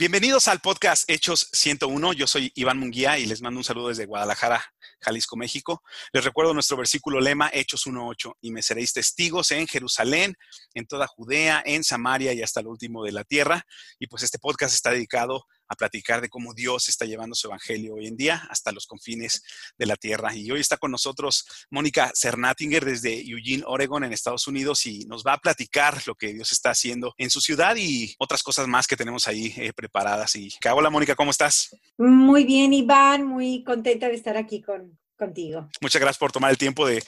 Bienvenidos al podcast Hechos 101. Yo soy Iván Munguía y les mando un saludo desde Guadalajara, Jalisco, México. Les recuerdo nuestro versículo lema, Hechos 1.8, y me seréis testigos en Jerusalén, en toda Judea, en Samaria y hasta el último de la tierra. Y pues este podcast está dedicado a platicar de cómo Dios está llevando su evangelio hoy en día hasta los confines de la tierra. Y hoy está con nosotros Mónica Cernatinger desde Eugene, Oregon, en Estados Unidos, y nos va a platicar lo que Dios está haciendo en su ciudad y otras cosas más que tenemos ahí eh, preparadas. Y hola Mónica, ¿cómo estás? Muy bien, Iván, muy contenta de estar aquí con, contigo. Muchas gracias por tomar el tiempo de,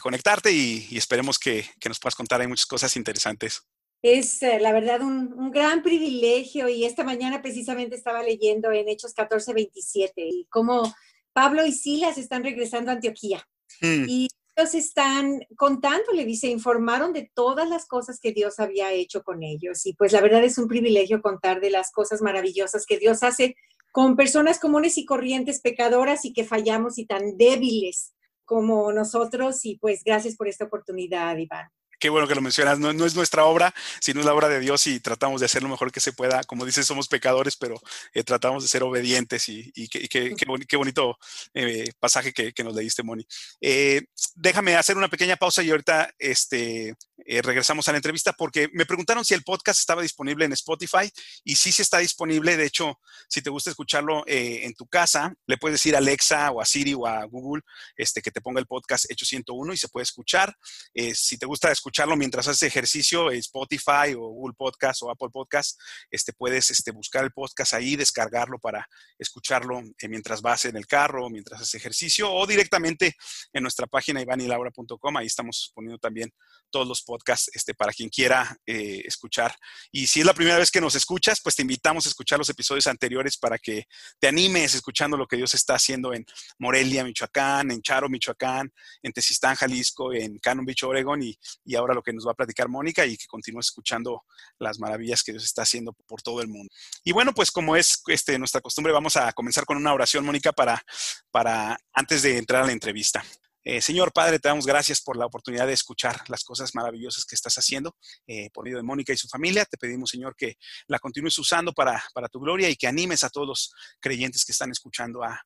conectarte y, esperemos que, que, nos puedas contar. Hay muchas cosas interesantes. Es eh, la verdad un, gran privilegio y esta mañana precisamente estaba leyendo en Hechos 14, 27 y cómo Pablo y Silas están regresando a Antioquía. Mm. Y ellos están contando, le dice, informaron de todas las cosas que Dios había hecho con ellos. Y pues la verdad es un privilegio contar de las cosas maravillosas que Dios hace con personas comunes y corrientes, pecadoras y que fallamos y tan débiles como nosotros. Y pues gracias por esta oportunidad, Iván qué bueno que lo mencionas, no, es nuestra obra, sino es la obra de Dios y tratamos de hacer lo mejor que se pueda. Como dices, somos pecadores, pero eh, tratamos de ser obedientes y, qué, bonito eh, pasaje que, nos leíste, Moni. Eh, déjame hacer una pequeña pausa y ahorita este, regresamos a la entrevista porque me preguntaron si el podcast estaba disponible en Spotify y sí, sí está disponible. De hecho, si te gusta escucharlo en tu casa, le puedes decir a Alexa o a Siri o a Google este, que te ponga el podcast Hecho 101 y se puede escuchar. si te gusta escuchar escucharlo mientras haces ejercicio, Spotify o Google Podcast o Apple Podcast, este, puedes este, buscar el podcast ahí, descargarlo para escucharlo eh, mientras vas en el carro, mientras haces ejercicio o directamente en nuestra página ivanilaura.com. Ahí estamos poniendo también todos los podcasts este, para quien quiera eh, escuchar. Y si es la primera vez que nos escuchas, pues te invitamos a escuchar los episodios anteriores para que te animes escuchando lo que Dios está haciendo en Morelia, Michoacán, en Charo, Michoacán, en Tezistán, Jalisco, en Cannon Beach, Oregon y, y ahora lo que nos va a platicar Mónica y que continúe escuchando las maravillas que Dios está haciendo por todo el mundo. Y bueno, pues como es este, nuestra costumbre, vamos a comenzar con una oración, Mónica, para, para antes de entrar a la entrevista. Eh, Señor Padre, te damos gracias por la oportunidad de escuchar las cosas maravillosas que estás haciendo eh, por medio de Mónica y su familia. Te pedimos, Señor, que la continúes usando para, para tu gloria y que animes a todos los creyentes que están escuchando a,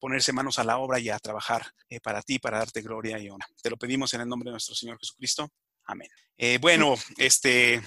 ponerse manos a la obra y a trabajar eh, para ti, para darte gloria y honra. Te lo pedimos en el nombre de nuestro Señor Jesucristo. Amén. Bueno, este,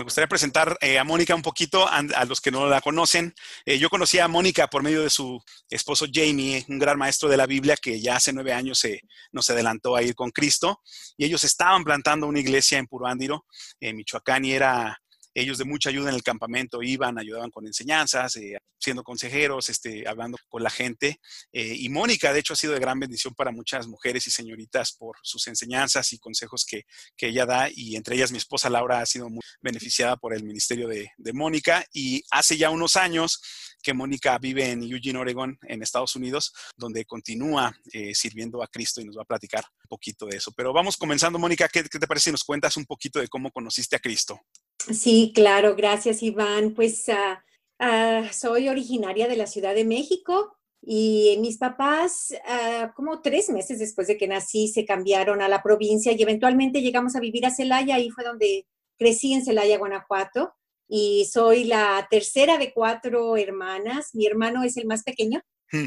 me gustaría presentar eh, a Mónica un poquito a, los que no la conocen. Eh, yo conocí a Mónica por medio de su esposo Jamie, un gran maestro de la Biblia que ya hace nueve años se, nos adelantó a ir con Cristo. Y ellos estaban plantando una iglesia en Puruándiro, en Michoacán, y era ellos de mucha ayuda en el campamento iban, ayudaban con enseñanzas, eh, siendo consejeros, este, hablando con la gente. Eh, y Mónica, de hecho, ha sido de gran bendición para muchas mujeres y señoritas por sus enseñanzas y consejos que, que ella da. Y entre ellas mi esposa Laura ha sido muy beneficiada por el ministerio de, Mónica. Y hace ya unos años que Mónica vive en Eugene, Oregon, en Estados Unidos, donde continúa eh, sirviendo a Cristo y nos va a platicar un poquito de eso. Pero vamos comenzando, Mónica, ¿qué, ¿qué, te parece si nos cuentas un poquito de cómo conociste a Cristo? Sí, claro, gracias Iván. Pues ah, ah, soy originaria de la Ciudad de México y mis papás, ah, como tres meses después de que nací, se cambiaron a la provincia y eventualmente llegamos a vivir a Celaya, ahí fue donde crecí en Celaya, Guanajuato. Y soy la tercera de cuatro hermanas. Mi hermano es el más pequeño. Hmm.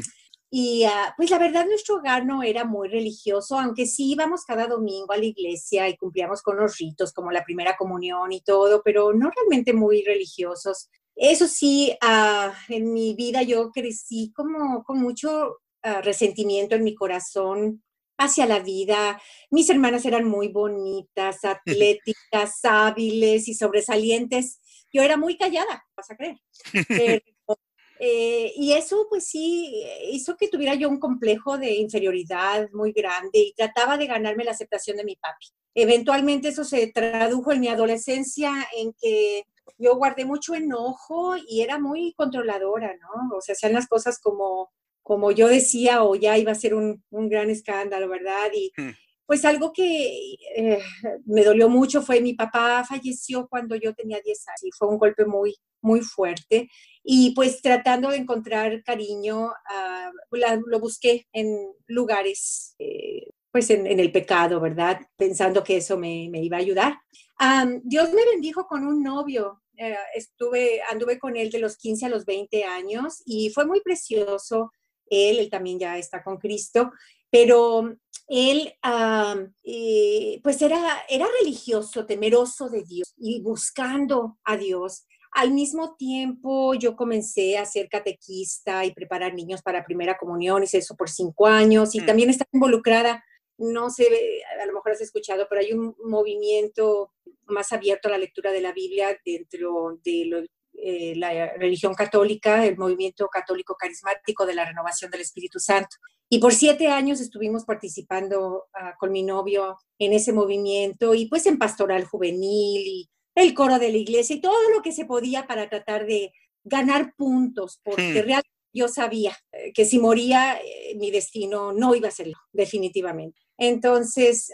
Y ah, pues la verdad nuestro hogar no era muy religioso, aunque sí íbamos cada domingo a la iglesia y cumplíamos con los ritos como la primera comunión y todo, pero no realmente muy religiosos. Eso sí, ah, en mi vida yo crecí como con mucho ah, resentimiento en mi corazón hacia la vida. Mis hermanas eran muy bonitas, atléticas, hábiles y sobresalientes. Yo era muy callada, vas a creer. Eh, y eso pues sí hizo que tuviera yo un complejo de inferioridad muy grande y trataba de ganarme la aceptación de mi papi. Eventualmente eso se tradujo en mi adolescencia en que yo guardé mucho enojo y era muy controladora, ¿no? O sea, hacían las cosas como, como yo decía o ya iba a ser un, un gran escándalo, ¿verdad? Y, hmm. Pues algo que eh, me dolió mucho fue mi papá falleció cuando yo tenía 10 años y fue un golpe muy, muy fuerte. Y pues tratando de encontrar cariño, ah, lo busqué en lugares, eh, pues en, el pecado, ¿verdad? Pensando que eso me, iba a ayudar. Dios me bendijo con un novio eh, estuve, anduve con él de los 15 a los 20 años y fue muy precioso. Él, él también ya está con Cristo, pero él eh, pues era, era religioso, temeroso de Dios y buscando a Dios. Al mismo tiempo, yo comencé a ser catequista y preparar niños para primera comunión, hice eso por cinco años y mm. también estaba involucrada, no sé, a lo mejor has escuchado, pero hay un movimiento más abierto a la lectura de la Biblia dentro de eh, la religión católica, el movimiento católico carismático de la renovación del Espíritu Santo. Y por siete años estuvimos participando ah, con mi novio en ese movimiento y pues en pastoral juvenil y el coro de la iglesia y todo lo que se podía para tratar de ganar puntos, porque hmm. realmente yo sabía eh, que si moría eh, mi destino no iba a ser definitivamente. Entonces,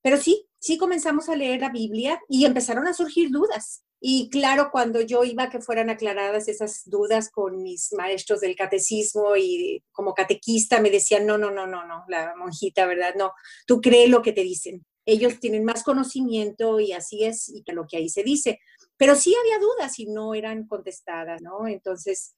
pero sí, sí comenzamos a leer la Biblia y empezaron a surgir dudas. Y claro, cuando yo iba que fueran aclaradas esas dudas con mis maestros del catecismo y como catequista me decían, no, no, no, no, no, la monjita, ¿verdad? No, tú crees lo que te dicen. Ellos tienen más conocimiento y así es y lo que ahí se dice. Pero sí había dudas y no eran contestadas, ¿no? Entonces,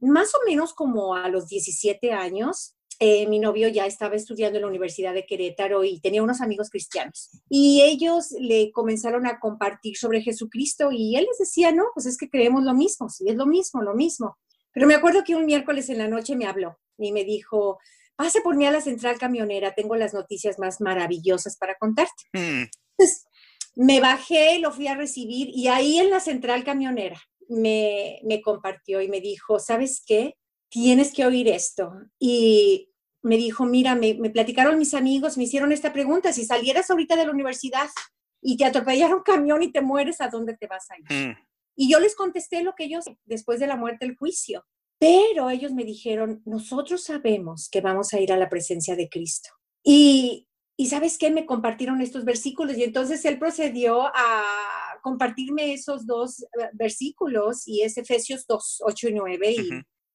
más o menos como a los 17 años, eh, mi novio ya estaba estudiando en la Universidad de Querétaro y tenía unos amigos cristianos. Y ellos le comenzaron a compartir sobre Jesucristo y él les decía, no, pues es que creemos lo mismo, sí, es lo mismo, lo mismo. Pero me acuerdo que un miércoles en la noche me habló y me dijo, pase por mí a la central camionera, tengo las noticias más maravillosas para contarte. Mm. Entonces, me bajé, lo fui a recibir y ahí en la central camionera me, me compartió y me dijo, ¿sabes qué? Tienes que oír esto. Y me dijo, mira, me, platicaron mis amigos, me hicieron esta pregunta, si salieras ahorita de la universidad y te atropellaron un camión y te mueres, ¿a dónde te vas a ir? Mm. Y yo les contesté lo que ellos, después de la muerte, el juicio. Pero ellos me dijeron, nosotros sabemos que vamos a ir a la presencia de Cristo. Y, y ¿sabes qué? Me compartieron estos versículos y entonces él procedió a compartirme esos dos eh, versículos y es Efesios 2, 8 y 9. Y,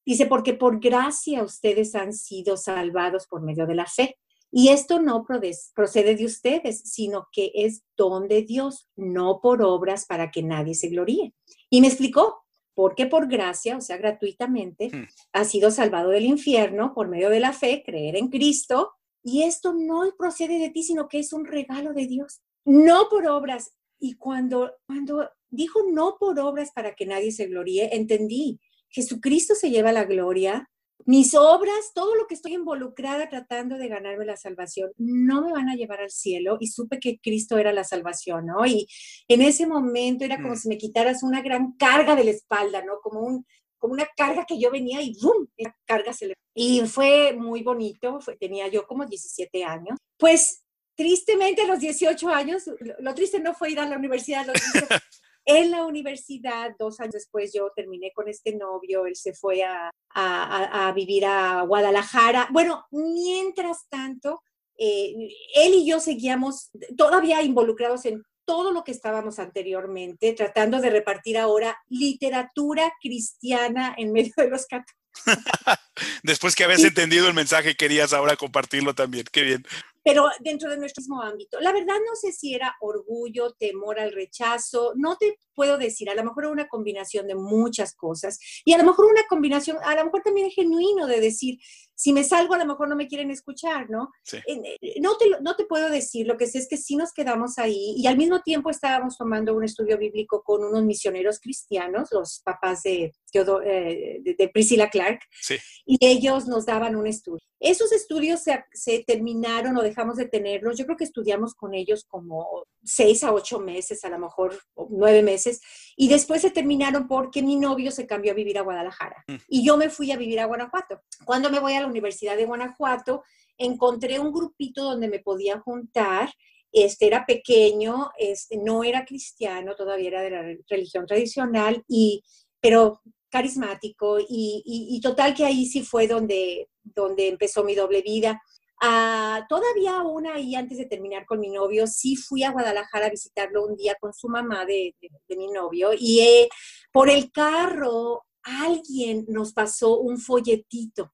Dice, porque por gracia ustedes han sido salvados por medio de la fe. Y esto no procede de ustedes, sino que es don de Dios, no por obras para que nadie se gloríe. Y me explicó, porque por gracia, o sea, gratuitamente, hmm. ha sido salvado del infierno por medio de la fe, creer en Cristo. Y esto no procede de ti, sino que es un regalo de Dios, no por obras. Y cuando, cuando dijo no por obras para que nadie se gloríe, entendí Jesucristo se lleva la gloria. Mis obras, todo lo que estoy involucrada tratando de ganarme la salvación, no me van a llevar al cielo. Y supe que Cristo era la salvación, ¿no? Y en ese momento era como mm. si me quitaras una gran carga de la espalda, ¿no? Como un, como una carga que yo venía y ¡bum! La carga se le... Y fue muy bonito, tenía yo como 17 años. Pues tristemente a los 18 años, lo, triste no fue ir a la universidad, lo triste en la universidad, dos años después yo terminé con este novio, él se fue a, a, a vivir a Guadalajara. Bueno, mientras tanto, eh, él y yo seguíamos todavía involucrados en todo lo que estábamos anteriormente, tratando de repartir ahora literatura cristiana en medio de los católicos. Después que habías entendido el mensaje, querías ahora compartirlo también. Qué bien pero dentro de nuestro mismo ámbito. La verdad no sé si era orgullo, temor al rechazo, no te puedo decir, a lo mejor una combinación de muchas cosas y a lo mejor una combinación, a lo mejor también genuino de decir, si me salgo a lo mejor no me quieren escuchar, ¿no? Eh, no, te, no te puedo decir, lo que sé es que sí nos quedamos ahí y al mismo tiempo estábamos tomando un estudio bíblico con unos misioneros cristianos, los papás de, eh, de, Priscilla Clark, y ellos nos daban un estudio. Esos estudios se, se, terminaron o dejamos de tenerlos. Yo creo que estudiamos con ellos como seis a ocho meses, a lo mejor nueve meses, y después se terminaron porque mi novio se cambió a vivir a Guadalajara mm. y yo me fui a vivir a Guanajuato. Cuando me voy a Universidad de Guanajuato, encontré un grupito donde me podía juntar. Este era pequeño, este, no era cristiano, todavía era de la religión tradicional, y, pero carismático y, total que ahí sí fue donde, donde empezó mi doble vida. Ah, todavía aún ahí, antes de terminar con mi novio, sí fui a Guadalajara a visitarlo un día con su mamá de, de, mi novio y eh, por el carro alguien nos pasó un folletito.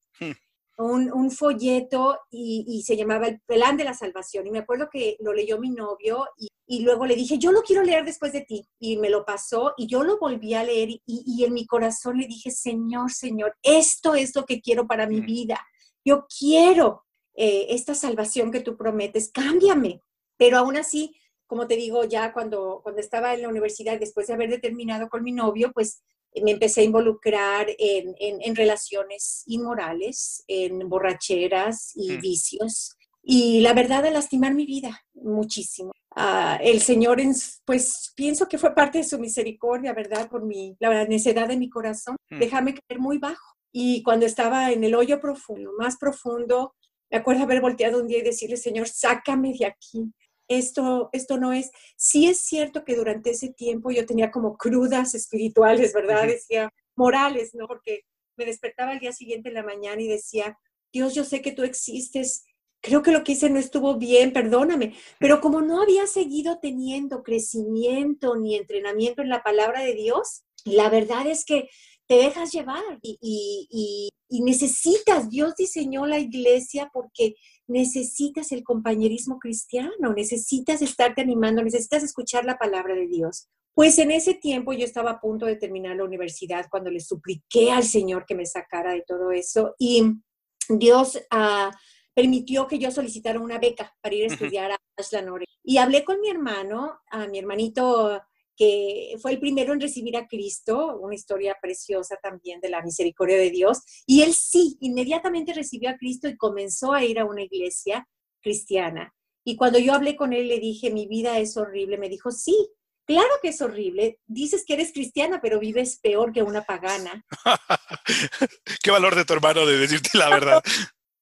Un, folleto y, se llamaba El Plan de la Salvación. Y me acuerdo que lo leyó mi novio y, luego le dije, yo lo quiero leer después de ti. Y me lo pasó y yo lo volví a leer y, en mi corazón le dije, Señor, Señor, esto es lo que quiero para mi vida. Yo quiero eh, esta salvación que tú prometes, cámbiame. Pero aún así, como te digo, ya cuando, cuando estaba en la universidad, después de haber determinado con mi novio, pues me empecé a involucrar en, en, relaciones inmorales, en borracheras y vicios. Y la verdad, a lastimar mi vida muchísimo. Ah, el Señor, pues pienso que fue parte de su misericordia, ¿verdad? Por mi, la necedad de mi corazón. Déjame caer muy bajo. Y cuando estaba en el hoyo profundo, más profundo, me acuerdo haber volteado un día y decirle, Señor, sácame de aquí esto, esto no es. Sí es cierto que durante ese tiempo yo tenía como crudas espirituales, ¿verdad? Decía, morales, ¿no? Porque me despertaba al día siguiente en la mañana y decía, Dios, yo sé que tú existes, creo que lo que hice no estuvo bien, perdóname. Pero como no había seguido teniendo crecimiento ni entrenamiento en la palabra de Dios, la verdad es que te dejas llevar y, y, y, necesitas, Dios diseñó la iglesia porque necesitas el compañerismo cristiano, necesitas estarte animando, necesitas escuchar la palabra de Dios. Pues en ese tiempo yo estaba a punto de terminar la universidad cuando le supliqué al Señor que me sacara de todo eso y Dios ah, permitió que yo solicitara una beca para ir a estudiar a Ashland, Y hablé con mi hermano, a mi hermanito que fue el primero en recibir a Cristo, una historia preciosa también de la misericordia de Dios. Y él sí, inmediatamente recibió a Cristo y comenzó a ir a una iglesia cristiana. Y cuando yo hablé con él, le dije, mi vida es horrible. Me dijo, sí, claro que es horrible. Dices que eres cristiana, pero vives peor que una pagana. Qué valor de tu hermano de decirte la verdad.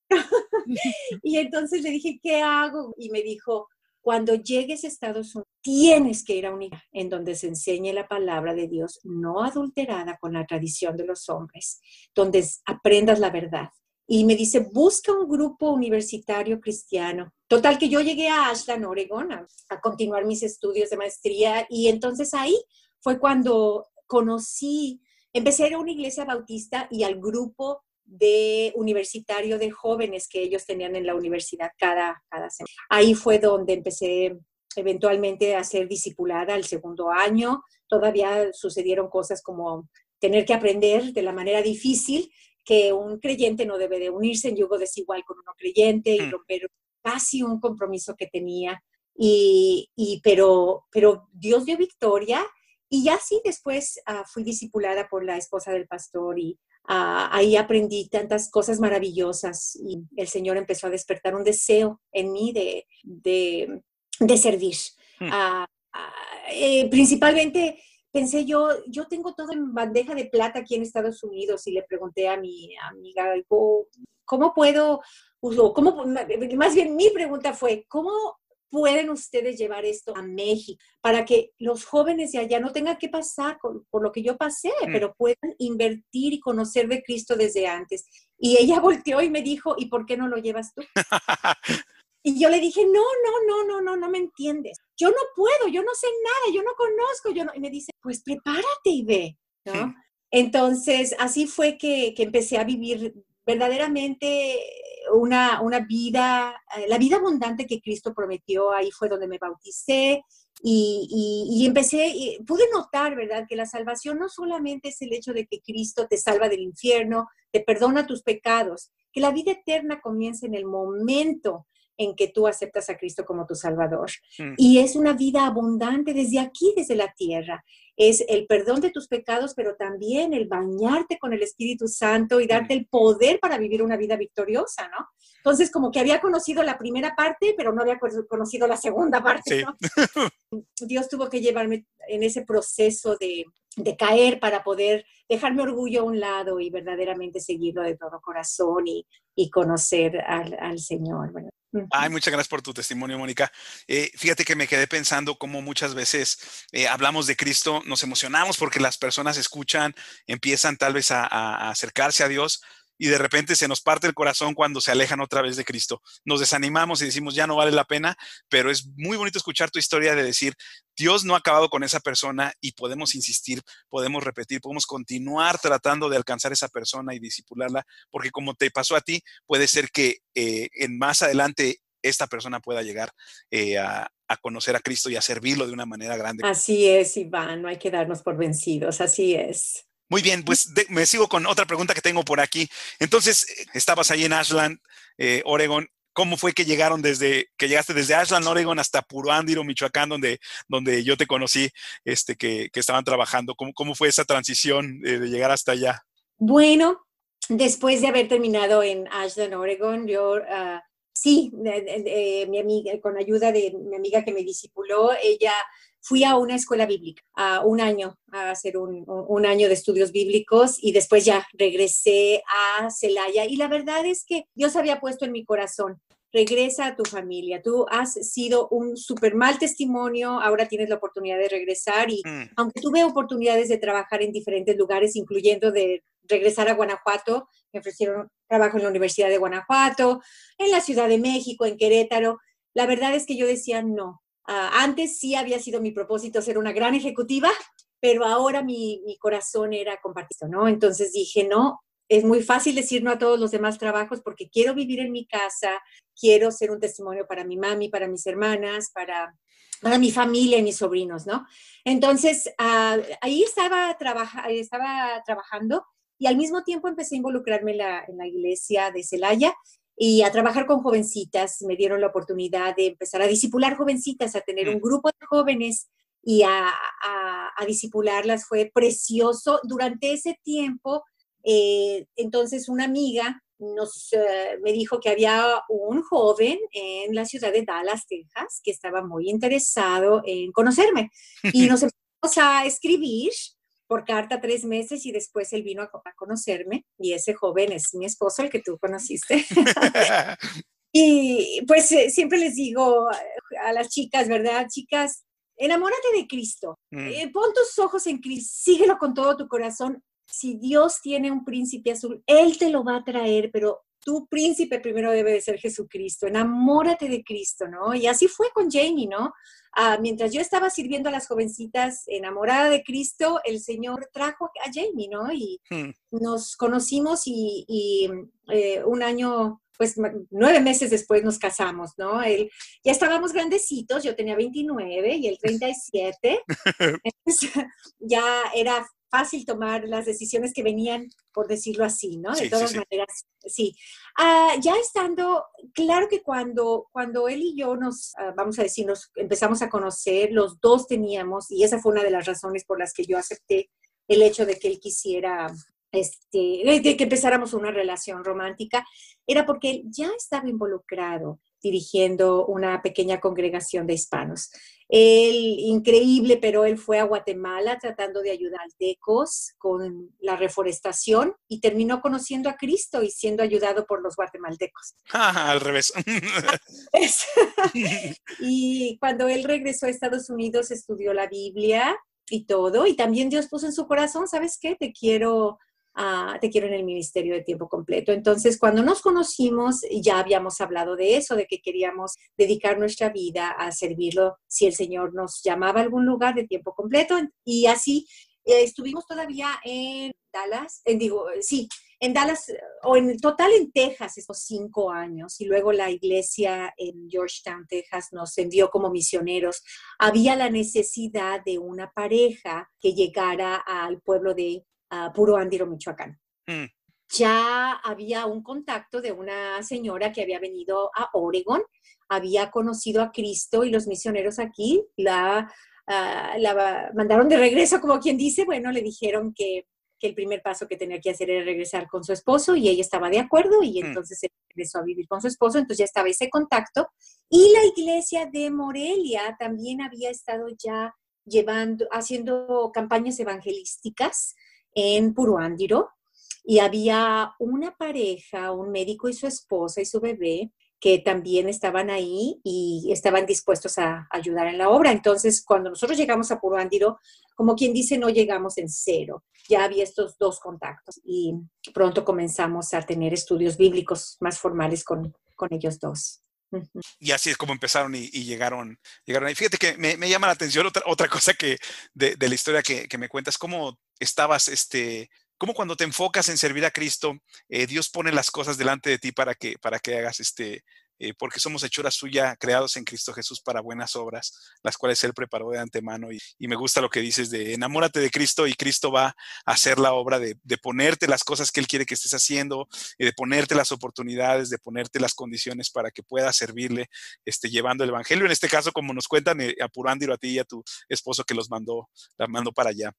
y entonces le dije, ¿qué hago? Y me dijo, cuando llegues a Estados Unidos, tienes que ir a un iglesia en donde se enseñe la palabra de Dios, no adulterada con la tradición de los hombres, donde aprendas la verdad. Y me dice, busca un grupo universitario cristiano. Total que yo llegué a Ashland, Oregon, a, a continuar mis estudios de maestría y entonces ahí fue cuando conocí, empecé a ir a una iglesia bautista y al grupo de universitario de jóvenes que ellos tenían en la universidad cada, cada semana. Ahí fue donde empecé eventualmente a ser discipulada al segundo año. Todavía sucedieron cosas como tener que aprender de la manera difícil que un creyente no debe de unirse en yugo desigual con uno creyente y mm. romper casi un compromiso que tenía. Y, pero, pero Dios dio victoria y ya sí después ah, fui discipulada por la esposa del pastor y Ah, ahí aprendí tantas cosas maravillosas y el Señor empezó a despertar un deseo en mí de, de, servir. Hmm. Ah, ah, eh, principalmente pensé yo, yo tengo todo en bandeja de plata aquí en Estados Unidos y le pregunté a mi amiga, ¿cómo puedo, cómo, más bien mi pregunta fue, ¿cómo pueden ustedes llevar esto a México para que los jóvenes de allá no tengan que pasar por lo que yo pasé, mm. pero puedan invertir y conocer de Cristo desde antes? Y ella volteó y me dijo, ¿y por qué no lo llevas tú? y yo le dije, no, no, no, no, no, no me entiendes. Yo no puedo, yo no sé nada, yo no conozco, yo no. Y me dice, pues prepárate y ve, ¿no? Entonces, así fue que, que empecé a vivir verdaderamente una, una vida, eh, la vida abundante que Cristo prometió, ahí fue donde me bauticé y, y, empecé, y pude notar, ¿verdad?, que la salvación no solamente es el hecho de que Cristo te salva del infierno, te perdona tus pecados, que la vida eterna comienza en el momento en que tú aceptas a Cristo como tu Salvador. Mm. Y es una vida abundante desde aquí, desde la tierra. Es el perdón de tus pecados, pero también el bañarte con el Espíritu Santo y darte el poder para vivir una vida victoriosa, ¿no? Entonces, como que había conocido la primera parte, pero no había conocido la segunda parte, ¿no? Dios tuvo que llevarme en ese proceso de, de caer para poder dejarme orgullo a un lado y verdaderamente seguirlo de todo corazón y, y conocer al, al Señor. Bueno, Ay, muchas gracias por tu testimonio, Mónica. Eh, fíjate que me quedé pensando cómo muchas veces eh, hablamos de Cristo, nos emocionamos porque las personas escuchan, empiezan tal vez a, acercarse a Dios y de repente se nos parte el corazón cuando se alejan otra vez de Cristo. Nos desanimamos y decimos, ya no vale la pena, pero es muy bonito escuchar tu historia de decir, Dios no ha acabado con esa persona y podemos insistir, podemos repetir, podemos continuar tratando de alcanzar a esa persona y disipularla, porque como te pasó a ti, puede ser que eh, en más adelante esta persona pueda llegar eh, a, conocer a Cristo y a servirlo de una manera grande. Así es, Iván, no hay que darnos por vencidos, así es. Muy bien, pues me sigo con otra pregunta que tengo por aquí. Entonces, eh, estabas ahí en Ashland, eh, Oregon. ¿Cómo fue que llegaron desde, que llegaste desde Ashland, Oregon, hasta Puruándiro, Michoacán, donde, donde yo te conocí, este, que, estaban trabajando? ¿Cómo, ¿Cómo, fue esa transición de llegar hasta allá? Bueno, después de haber terminado en Ashland, Oregon, yo ah, sí, mi amiga, con ayuda de mi amiga que me discipuló, ella fui a una escuela bíblica, a un año, a hacer un, un, año de estudios bíblicos y después ya regresé a Celaya. Y la verdad es que Dios había puesto en mi corazón, regresa a tu familia. Tú has sido un súper mal testimonio, ahora tienes la oportunidad de regresar y mm. aunque tuve oportunidades de trabajar en diferentes lugares, incluyendo de regresar a Guanajuato, me ofrecieron trabajo en la Universidad de Guanajuato, en la Ciudad de México, en Querétaro. La verdad es que yo decía, no, antes sí había sido mi propósito ser una gran ejecutiva, pero ahora mi, mi corazón era compartido, ¿no? Entonces dije, no, es muy fácil decir no a todos los demás trabajos porque quiero vivir en mi casa, quiero ser un testimonio para mi mami, para mis hermanas, para, para mi familia y mis sobrinos, ¿no? Entonces, ah, ahí estaba, estaba trabajando y al mismo tiempo empecé a involucrarme en la iglesia de Celaya y a trabajar con jovencitas. Me dieron la oportunidad de empezar a disipular jovencitas, a tener un mm. grupo de jóvenes y a, a, a disipularlas. Fue precioso. Durante ese tiempo, eh, entonces una amiga nos, eh, me dijo que había un joven en la ciudad de Dallas, Texas, que estaba muy interesado en conocerme. Y nos empezamos a escribir por carta tres meses y después él vino a, conocerme y ese joven es mi esposo, el que tú conociste. y pues eh, siempre les digo a las chicas, ¿verdad? Chicas, enamórate de Cristo, mm. eh, pon tus ojos en Cristo, síguelo con todo tu corazón. Si Dios tiene un príncipe azul, Él te lo va a traer, pero tu príncipe primero debe de ser Jesucristo, enamórate de Cristo, ¿no? Y así fue con Jamie, ¿no? Ah, mientras yo estaba sirviendo a las jovencitas enamorada de Cristo, el Señor trajo a Jamie, ¿no? Y hmm. nos conocimos y, eh, un año, pues nueve meses después nos casamos, ¿no? Él, ya estábamos grandecitos, yo tenía 29 y él 37, entonces ya era fácil tomar las decisiones que venían, por decirlo así, ¿no? De todas maneras, sí. Ah, ya estando, claro que cuando, cuando él y yo nos, ah, vamos a decir, nos empezamos a conocer, los dos teníamos, y esa fue una de las razones por las que yo acepté el hecho de que él quisiera, este, de que empezáramos una relación romántica, era porque él ya estaba involucrado dirigiendo una pequeña congregación de hispanos. Él, increíble, pero él fue a Guatemala tratando de ayudar a tecos con la reforestación y terminó conociendo a Cristo y siendo ayudado por los guatemaltecos. Ah, al revés. y cuando él regresó a Estados Unidos, estudió la Biblia y todo, y también Dios puso en su corazón, ¿sabes qué? Te quiero te quiero en el ministerio de tiempo completo. Entonces, cuando nos conocimos, ya habíamos hablado de eso, de que queríamos dedicar nuestra vida a servirlo si el Señor nos llamaba a algún lugar de tiempo completo. Y así eh, estuvimos todavía en Dallas, en, digo, sí, en Dallas, o en total en Texas, estos cinco años, y luego la iglesia en Georgetown, Texas, nos envió como misioneros. Había la necesidad de una pareja que llegara al pueblo de Puro Andiro, Michoacán. Mm. Ya había un contacto de una señora que había venido a Oregon, había conocido a Cristo y los misioneros aquí la, ah, la mandaron de regreso, como quien dice, bueno, le dijeron que, que, el primer paso que tenía que hacer era regresar con su esposo y ella estaba de acuerdo y mm. entonces se regresó a vivir con su esposo, entonces ya estaba ese contacto. Y la iglesia de Morelia también había estado ya llevando, haciendo campañas evangelísticas en Puruándiro y había una pareja, un médico y su esposa y su bebé, que también estaban ahí y estaban dispuestos a ayudar en la obra. Entonces, cuando nosotros llegamos a Puruándiro, como quien dice, no llegamos en cero. Ya había estos dos contactos y pronto comenzamos a tener estudios bíblicos más formales con, con ellos dos. Y así es como empezaron y, llegaron, llegaron ahí. Fíjate que me, llama la atención otra, otra cosa que de, la historia que, que, me cuentas, cómo estabas este, cómo cuando te enfocas en servir a Cristo, eh, Dios pone las cosas delante de ti para que, para que hagas este, eh, porque somos hechura suya, creados en Cristo Jesús para buenas obras, las cuales Él preparó de antemano. Y, me gusta lo que dices de enamórate de Cristo y Cristo va a hacer la obra de, ponerte las cosas que Él quiere que estés haciendo, de ponerte las oportunidades, de ponerte las condiciones para que puedas servirle, este, llevando el Evangelio. En este caso, como nos cuentan, eh, apurándolo a ti y a tu esposo que los mandó, la mandó para allá.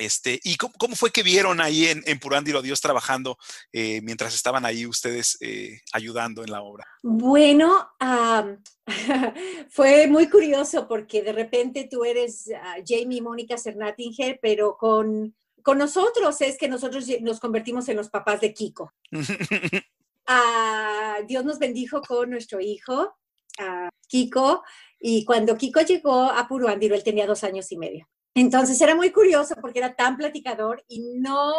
Este, ¿Y cómo, fue que vieron ahí en, en Purándiro a Dios trabajando eh, mientras estaban ahí ustedes eh, ayudando en la obra? Bueno, fue muy curioso porque de repente tú eres uh, Jamie Mónica Cernatinger, pero con, con nosotros es que nosotros nos convertimos en los papás de Kiko. Ah, Dios nos bendijo con nuestro hijo, Kiko, y cuando Kiko llegó a Puruándiro, él tenía dos años y medio. Entonces era muy curioso porque era tan platicador y no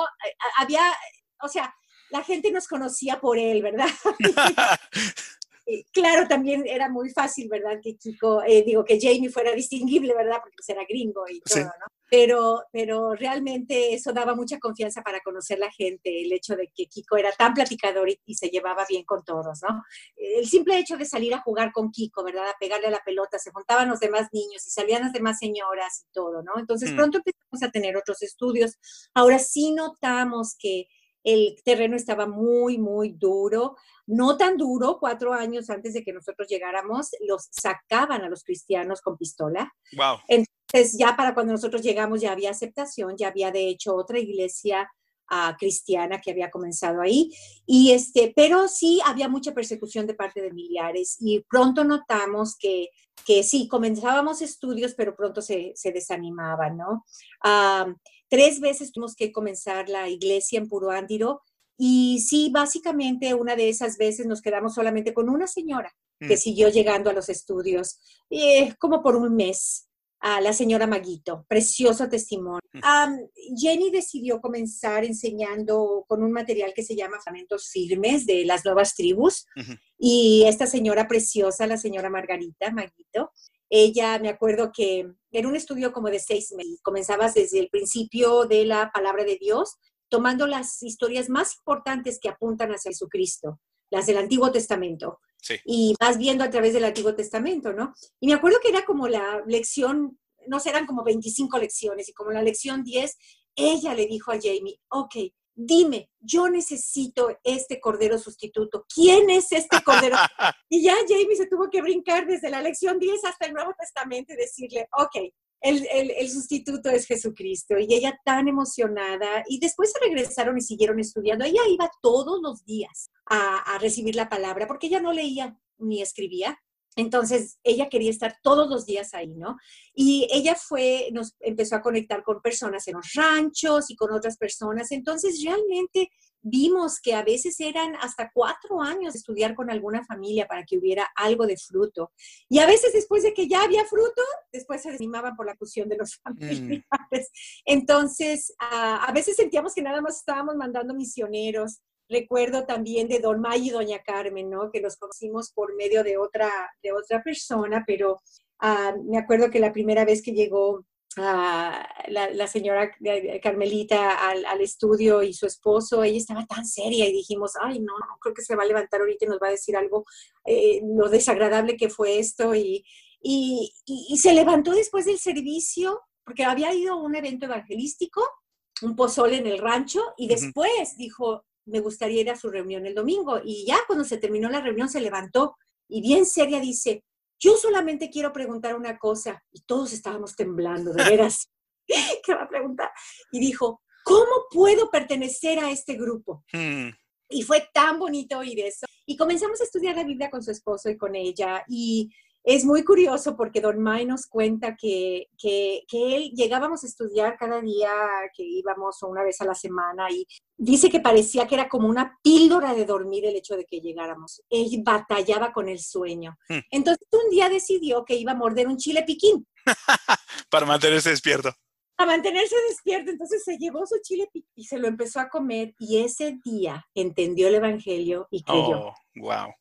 había, o sea, la gente nos conocía por él, ¿verdad? claro, también era muy fácil, ¿verdad? Que Kiko, eh, digo, que Jamie fuera distinguible, ¿verdad? Porque pues, era gringo y todo, ¿no? Pero, pero realmente eso daba mucha confianza para conocer la gente, el hecho de que Kiko era tan platicador y, se llevaba bien con todos, ¿no? El simple hecho de salir a jugar con Kiko, ¿verdad? A pegarle a la pelota, se juntaban los demás niños y salían las demás señoras y todo, ¿no? Entonces mm. pronto empezamos a tener otros estudios. Ahora sí notamos que el terreno estaba muy, muy duro, no tan duro, cuatro años antes de que nosotros llegáramos, los sacaban a los cristianos con pistola. Wow. Entonces, ya para cuando nosotros llegamos ya había aceptación, ya había de hecho otra iglesia uh, cristiana que había comenzado ahí. Y este, pero sí había mucha persecución de parte de miliares y pronto notamos que, que sí, comenzábamos estudios, pero pronto se, se desanimaban, ¿no? Uh, Tres veces tuvimos que comenzar la iglesia en Puruándiro y sí, básicamente una de esas veces nos quedamos solamente con una señora que mm. siguió llegando a los estudios, eh, como por un mes, a la señora Maguito. Precioso testimonio. Mm. Jenny decidió comenzar enseñando con un material que se llama Fundamentos Firmes de las Nuevas Tribus. Y esta señora preciosa, la señora Margarita Maguito, ella, me acuerdo que era un estudio como de seis meses. Comenzabas desde el principio de la palabra de Dios, tomando las historias más importantes que apuntan hacia Jesucristo, las del Antiguo Testamento. Y vas viendo a través del Antiguo Testamento, ¿no? Y me acuerdo que era como la lección, no sé, eran como 25 lecciones, y como la lección 10, ella le dijo a Jamie, ok, dime, yo necesito este cordero sustituto. ¿Quién es este cordero? y ya Jamie se tuvo que brincar desde la lección 10 hasta el Nuevo Testamento y decirle, ok, el, el, sustituto es Jesucristo. Y ella tan emocionada. Y después se regresaron y siguieron estudiando. Ella iba todos los días a, a recibir la palabra porque ella no leía ni escribía. Entonces, ella quería estar todos los días ahí, ¿no? Y ella fue, nos empezó a conectar con personas en los ranchos y con otras personas. Entonces, realmente vimos que a veces eran hasta cuatro años de estudiar con alguna familia para que hubiera algo de fruto. Y a veces después de que ya había fruto, después se desanimaban por la fusión de los mm. familiares. Entonces, a veces sentíamos que nada más estábamos mandando misioneros Recuerdo también de Don May y Doña Carmen, ¿no? Que los conocimos por medio de otra, de otra persona, pero ah, me acuerdo que la primera vez que llegó ah, la, señora Carmelita al, estudio y su esposo, ella estaba tan seria y dijimos, ay, no, no creo que se va a levantar ahorita y nos va a decir algo, eh, lo desagradable que fue esto. Y, y, y, se levantó después del servicio, porque había ido a un evento evangelístico, un pozole en el rancho, y después dijo, me gustaría ir a su reunión el domingo. Y ya cuando se terminó la reunión se levantó y bien seria dice, yo solamente quiero preguntar una cosa. Y todos estábamos temblando, de veras. ¿Qué va a preguntar? Y dijo, ¿cómo puedo pertenecer a este grupo? Hmm. Y fue tan bonito oír eso. Y comenzamos a estudiar la Biblia con su esposo y con ella. Y, es muy curioso porque Don May nos cuenta que, que, él llegábamos a estudiar cada día, que íbamos una vez a la semana y dice que parecía que era como una píldora de dormir el hecho de que llegáramos. Él batallaba con el sueño. Hmm. Entonces un día decidió que iba a morder un chile piquín. Para mantenerse despierto. Para mantenerse despierto. Entonces se llevó su chile piquín y se lo empezó a comer y ese día entendió el Evangelio y creyó. Oh, wow.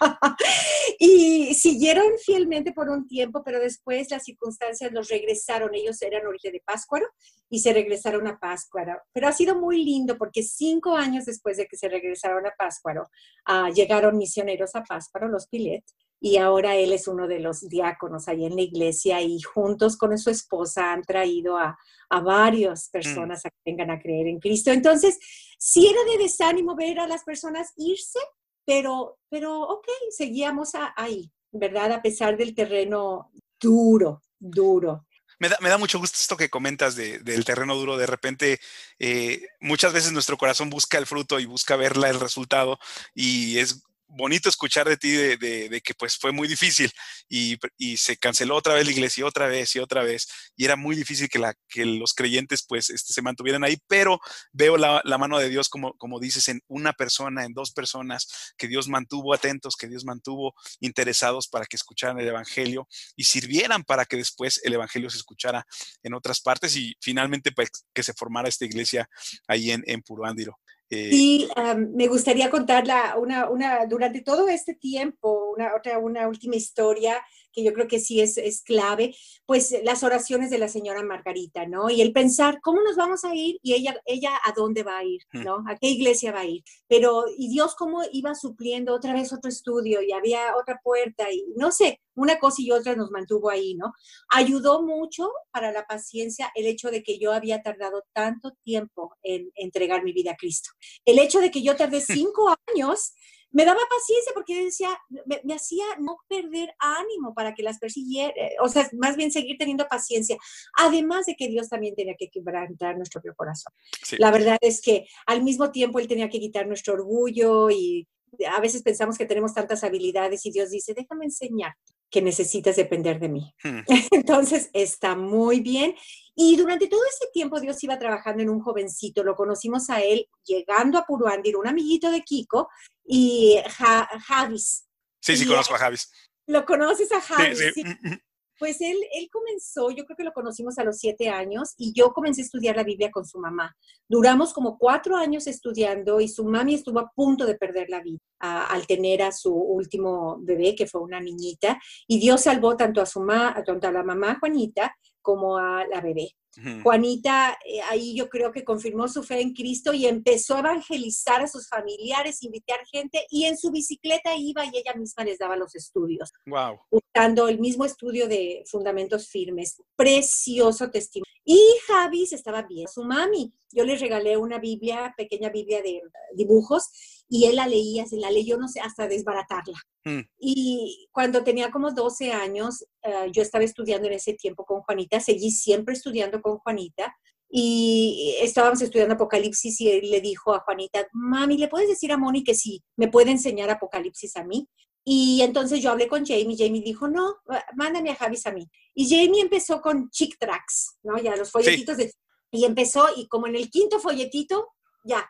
y siguieron fielmente por un tiempo, pero después las circunstancias los regresaron. Ellos eran origen de Páscuaro y se regresaron a Páscuaro. Pero ha sido muy lindo porque cinco años después de que se regresaron a Páscuaro, ah, llegaron misioneros a Páscuaro, los Pilet, y ahora él es uno de los diáconos ahí en la iglesia y juntos con su esposa han traído a, a varias personas a que vengan a creer en Cristo. Entonces, si era de desánimo ver a las personas irse, pero, pero ok, seguíamos ahí, ¿verdad? A pesar del terreno duro, duro. Me da, me da, mucho gusto esto que comentas del terreno duro. De repente, eh, muchas veces nuestro corazón busca el fruto y busca verla el resultado y es bonito escuchar de ti de, que pues fue muy difícil y, se canceló otra vez la iglesia otra vez y otra vez y era muy difícil que los creyentes pues este, se mantuvieran ahí, pero veo la, mano de Dios como, como dices en una persona, en dos personas, que Dios mantuvo atentos, que Dios mantuvo interesados para que escucharan el Evangelio y sirvieran para que después el Evangelio se escuchara en otras partes y finalmente pues, que se formara esta iglesia ahí en, en Puruándiro. Y me gustaría contar una, una, durante todo este tiempo, una, otra, una última historia que yo creo que sí es, es clave, pues las oraciones de la señora Margarita, ¿no? Y el pensar, ¿cómo nos vamos a ir? Y ella, ella ¿a dónde va a ir? Hmm. ¿No? ¿A qué iglesia va a ir? Pero, y Dios cómo iba supliendo otra vez otro estudio y había otra puerta y no sé, una cosa y otra nos mantuvo ahí, ¿no? Ayudó mucho para la paciencia el hecho de que yo había tardado tanto tiempo en entregar mi vida a Cristo. El hecho de que yo tardé cinco años me daba paciencia porque decía, me, hacía no perder ánimo para que las persiguiera, o sea, más bien seguir teniendo paciencia, además de que Dios también tenía que quebrantar nuestro propio corazón. La verdad es que al mismo tiempo Él tenía que quitar nuestro orgullo y a veces pensamos que tenemos tantas habilidades y Dios dice, déjame enseñar que necesitas depender de mí. Hmm. Entonces, está muy bien. Y durante todo ese tiempo Dios iba trabajando en un jovencito. Lo conocimos a él llegando a Puruandir, un amiguito de Kiko, y Javis. Sí, sí, conozco a Javis. ¿Lo conoces a Javis? Sí, mm, mm. Pues él, él comenzó, yo creo que lo conocimos a los siete años y yo comencé a estudiar la Biblia con su mamá. Duramos como cuatro años estudiando y su mami estuvo a punto de perder la vida al tener a su último bebé, que fue una niñita, y Dios salvó tanto a, su tanto a la mamá Juanita como a la bebé. Juanita eh, ahí yo creo que confirmó su fe en Cristo y empezó a evangelizar a sus familiares, invitar gente y en su bicicleta iba y ella misma les daba los estudios. Wow. Usando el mismo estudio de fundamentos firmes. Precioso testimonio. Y Javis estaba bien, su mami. Yo le regalé una Biblia, pequeña Biblia de dibujos, y él la leía, se la leyó, no sé, hasta desbaratarla. Mm. Y cuando tenía como 12 años, eh, yo estaba estudiando en ese tiempo con Juanita, seguí siempre estudiando con Juanita, y estábamos estudiando Apocalipsis y él le dijo a Juanita, mami, ¿le puedes decir a Moni que sí, me puede enseñar Apocalipsis a mí? Y entonces yo hablé con Jamie, Jamie dijo, no, mándame a Javis a mí. Y Jamie empezó con chick tracks, ¿no? Ya los folletitos de... Y empezó, y como en el quinto folletito, ya,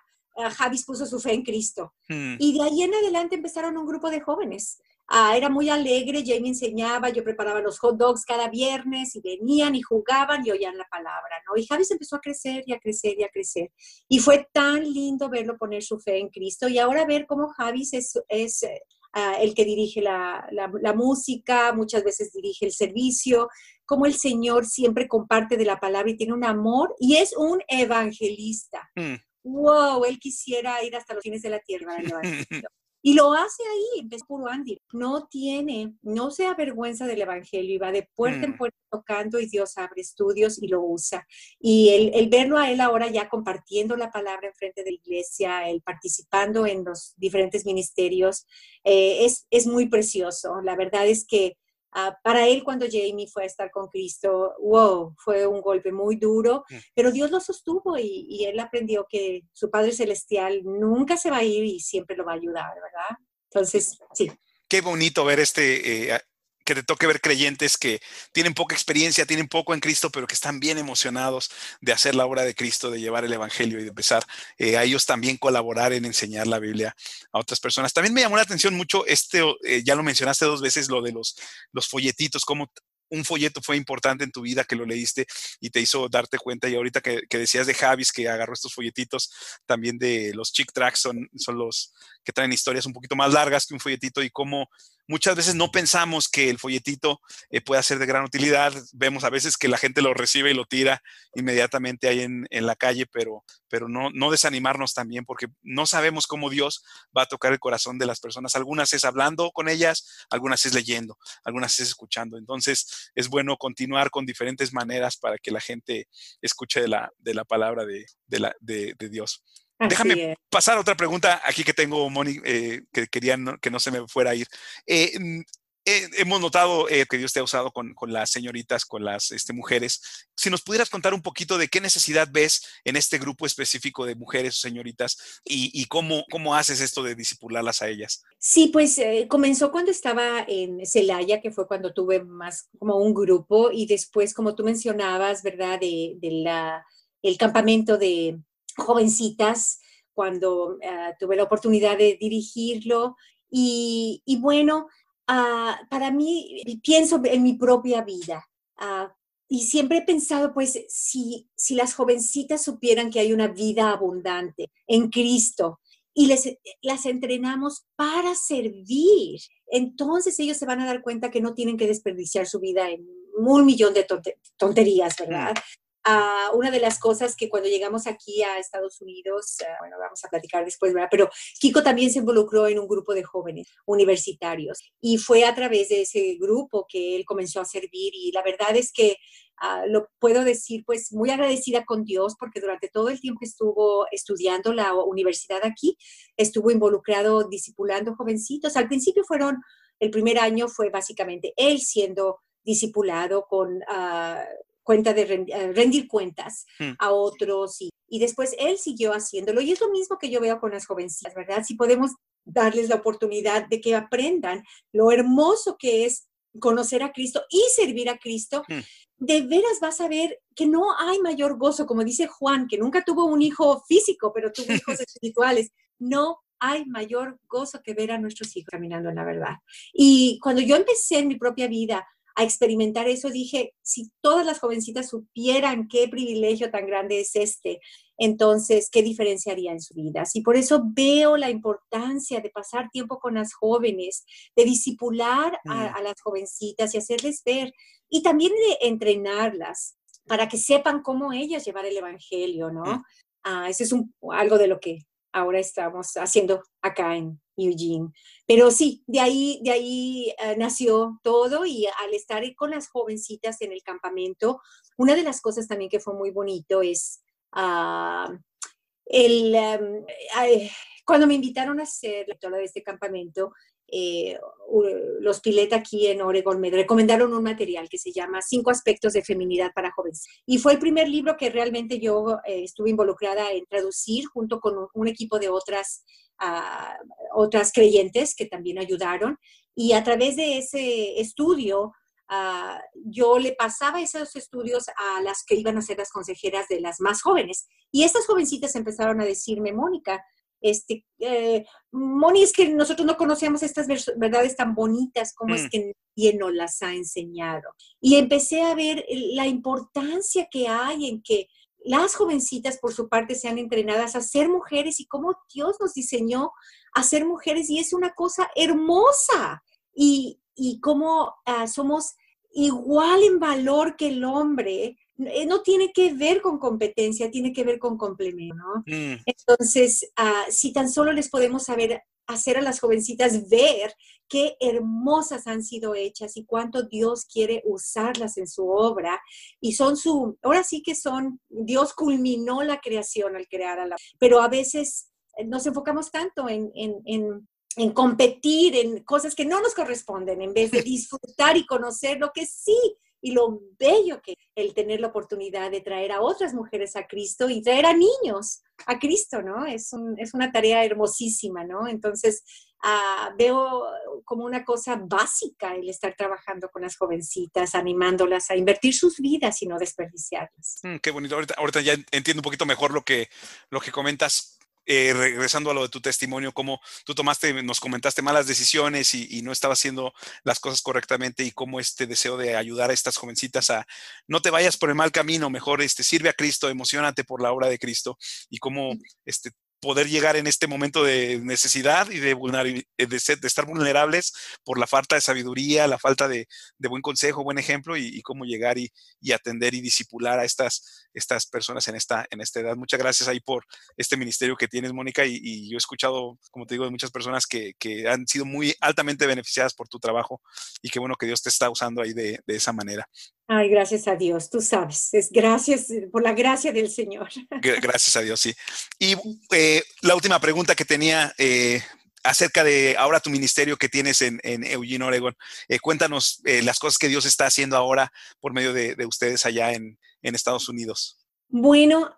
Javis puso su fe en Cristo. Hmm. Y de ahí en adelante empezaron un grupo de jóvenes. Ah, era muy alegre, Jamie enseñaba, yo preparaba los hot dogs cada viernes y venían y jugaban y oían la palabra, ¿no? Y Javis empezó a crecer y a crecer y a crecer. Y fue tan lindo verlo poner su fe en Cristo y ahora ver cómo Javis es, es Ah, el que dirige la, música, muchas veces dirige el servicio, como el Señor siempre comparte de la palabra y tiene un amor y es un evangelista. Mm. Wow, él quisiera ir hasta los fines de la tierra. Y lo hace ahí, es puro Andy. No tiene, no se avergüenza del Evangelio y va de puerta en mm. puerta tocando y Dios abre estudios y lo usa. Y el, verlo a él ahora ya compartiendo la palabra en frente de la iglesia, el participando en los diferentes ministerios, eh, es, es muy precioso. La verdad es que Ah, para él cuando Jamie fue a estar con Cristo, wow, fue un golpe muy duro, mm. pero Dios lo sostuvo y, él aprendió que su Padre Celestial nunca se va a ir y siempre lo va a ayudar, ¿verdad? Entonces, sí. Qué bonito ver este, eh, que te toque ver creyentes que tienen poca experiencia, tienen poco en Cristo, pero que están bien emocionados de hacer la obra de Cristo, de llevar el Evangelio y de empezar eh, a ellos también colaborar en enseñar la Biblia a otras personas. También me llamó la atención mucho este, eh, ya lo mencionaste dos veces, lo de los, los folletitos, cómo un folleto fue importante en tu vida que lo leíste y te hizo darte cuenta. Y ahorita que, decías de Javis que agarró estos folletitos, también de los chick tracks son, son los que traen historias un poquito más largas que un folletito y cómo muchas veces no pensamos que el folletito eh, pueda ser de gran utilidad. Vemos a veces que la gente lo recibe y lo tira inmediatamente ahí en, la calle, pero, pero no, no desanimarnos también porque no sabemos cómo Dios va a tocar el corazón de las personas. Algunas es hablando con ellas, algunas es leyendo, algunas es escuchando. Entonces es bueno continuar con diferentes maneras para que la gente escuche de la, de la palabra de, de Dios. Déjame pasar a otra pregunta aquí que tengo, Moni, eh, que quería que no se me fuera a ir. Eh, mm, eh, hemos notado que Dios te ha usado con, las señoritas, con las este, mujeres. Si nos pudieras contar un poquito de qué necesidad ves en este grupo específico de mujeres o señoritas y, cómo, cómo haces esto de disipularlas a ellas. Sí, pues comenzó cuando estaba en Celaya, que fue cuando tuve más como un grupo y después, como tú mencionabas, ¿verdad? De, de la, el campamento de, jovencitas cuando ah, tuve la oportunidad de dirigirlo. Y, bueno, ah, para mí, pienso en mi propia vida. Ah, y siempre he pensado, pues, si, si las jovencitas supieran que hay una vida abundante en Cristo y les, las entrenamos para servir, entonces ellos se van a dar cuenta que no tienen que desperdiciar su vida en un millón de tonterías, ¿verdad? Una de las cosas que cuando llegamos aquí a Estados Unidos, ah, bueno, vamos a platicar después, ¿verdad? Pero Kiko también se involucró en un grupo de jóvenes universitarios y fue a través de ese grupo que él comenzó a servir y la verdad es que ah, lo puedo decir pues muy agradecida con Dios porque durante todo el tiempo que estuvo estudiando la universidad aquí, estuvo involucrado discipulando jovencitos. Al principio fueron, el primer año fue básicamente él siendo discipulado con uh, cuenta de eh, rendir, cuentas hmm. a otros y, y, después él siguió haciéndolo. Y es lo mismo que yo veo con las jovencitas, ¿verdad? Si podemos darles la oportunidad de que aprendan lo hermoso que es conocer a Cristo y servir a Cristo, hmm. de veras vas a ver que no hay mayor gozo, como dice Juan, que nunca tuvo un hijo físico, pero tuvo hijos espirituales. No hay mayor gozo que ver a nuestros hijos caminando en la verdad. Y cuando yo empecé en mi propia vida a experimentar eso, dije, si todas las jovencitas supieran qué privilegio tan grande es este, entonces, ¿qué diferencia haría en su vida? Y por eso veo la importancia de pasar tiempo con las jóvenes, de disipular a, las jovencitas y hacerles ver, y también de entrenarlas para que sepan cómo ellas llevar el Evangelio, ¿no? Ah, eso es un, algo de lo que ahora estamos haciendo acá en Eugene. Pero sí, de ahí, de ahí eh, nació todo y al estar con las jovencitas en el campamento, una de las cosas también que fue muy bonito es ah, el, em, cuando me invitaron a ser lectora de este campamento, eh, los Pilet aquí en Oregon me recomendaron un material que se llama Cinco aspectos de feminidad para jóvenes. Y fue el primer libro que realmente yo eh, estuve involucrada en traducir junto con un, equipo de otras, uh, otras creyentes que también ayudaron. Y a través de ese estudio, uh, yo le pasaba esos estudios a las que iban a ser las consejeras de las más jóvenes. Y estas jovencitas empezaron a decirme, Mónica, este, eh, Moni, es que nosotros no conocíamos estas verdades tan bonitas, como es mm. que nadie nos las ha enseñado? Y empecé a ver la importancia que hay en que las jovencitas, por su parte, sean entrenadas a ser mujeres y cómo Dios nos diseñó a ser mujeres y es una cosa hermosa. Y, y cómo ah, somos igual en valor que el hombre, no tiene que ver con competencia, tiene que ver con complemento, ¿no? Mm. Entonces, ah, si tan solo les podemos saber hacer a las jovencitas ver qué hermosas han sido hechas y cuánto Dios quiere usarlas en su obra. Y son su, ahora sí que son, Dios culminó la creación al crear a la, pero a veces eh, nos enfocamos tanto en, en, en en competir en cosas que no nos corresponden, en vez de disfrutar y conocer lo que sí y lo bello que el tener la oportunidad de traer a otras mujeres a Cristo y traer a niños a Cristo, ¿no? Es, es una tarea hermosísima, ¿no? Entonces, ah, veo como una cosa básica el estar trabajando con las jovencitas, animándolas a invertir sus vidas y no desperdiciarlas. Mm, qué bonito. Ahorita, ahorita, ya entiendo un poquito mejor lo que, lo que comentas. Eh, regresando a lo de tu testimonio, cómo tú tomaste, nos comentaste malas decisiones y, no estabas haciendo las cosas correctamente y cómo este deseo de ayudar a estas jovencitas a no te vayas por el mal camino, mejor este, sirve a Cristo, emocionate por la obra de Cristo y cómo este, poder llegar en este momento de necesidad y de, eh, de, estar vulnerables por la falta de sabiduría, la falta de, buen consejo, buen ejemplo y, cómo llegar y, atender y disipular a estas, personas en esta, edad. Muchas gracias ahí por este ministerio que tienes, Mónica, y, yo he escuchado, como te digo, de muchas personas que, han sido muy altamente beneficiadas por tu trabajo y qué bueno que Dios te está usando ahí de, de esa manera. Ay, gracias a Dios, tú sabes, es gracias eh, por la gracia del Señor. Gracias a Dios, sí. Y eh, la última pregunta que tenía eh, acerca de ahora tu ministerio que tienes en, Eugene, Oregon. cuéntanos las cosas que Dios está haciendo ahora por medio de, ustedes allá en, Estados Unidos. Bueno,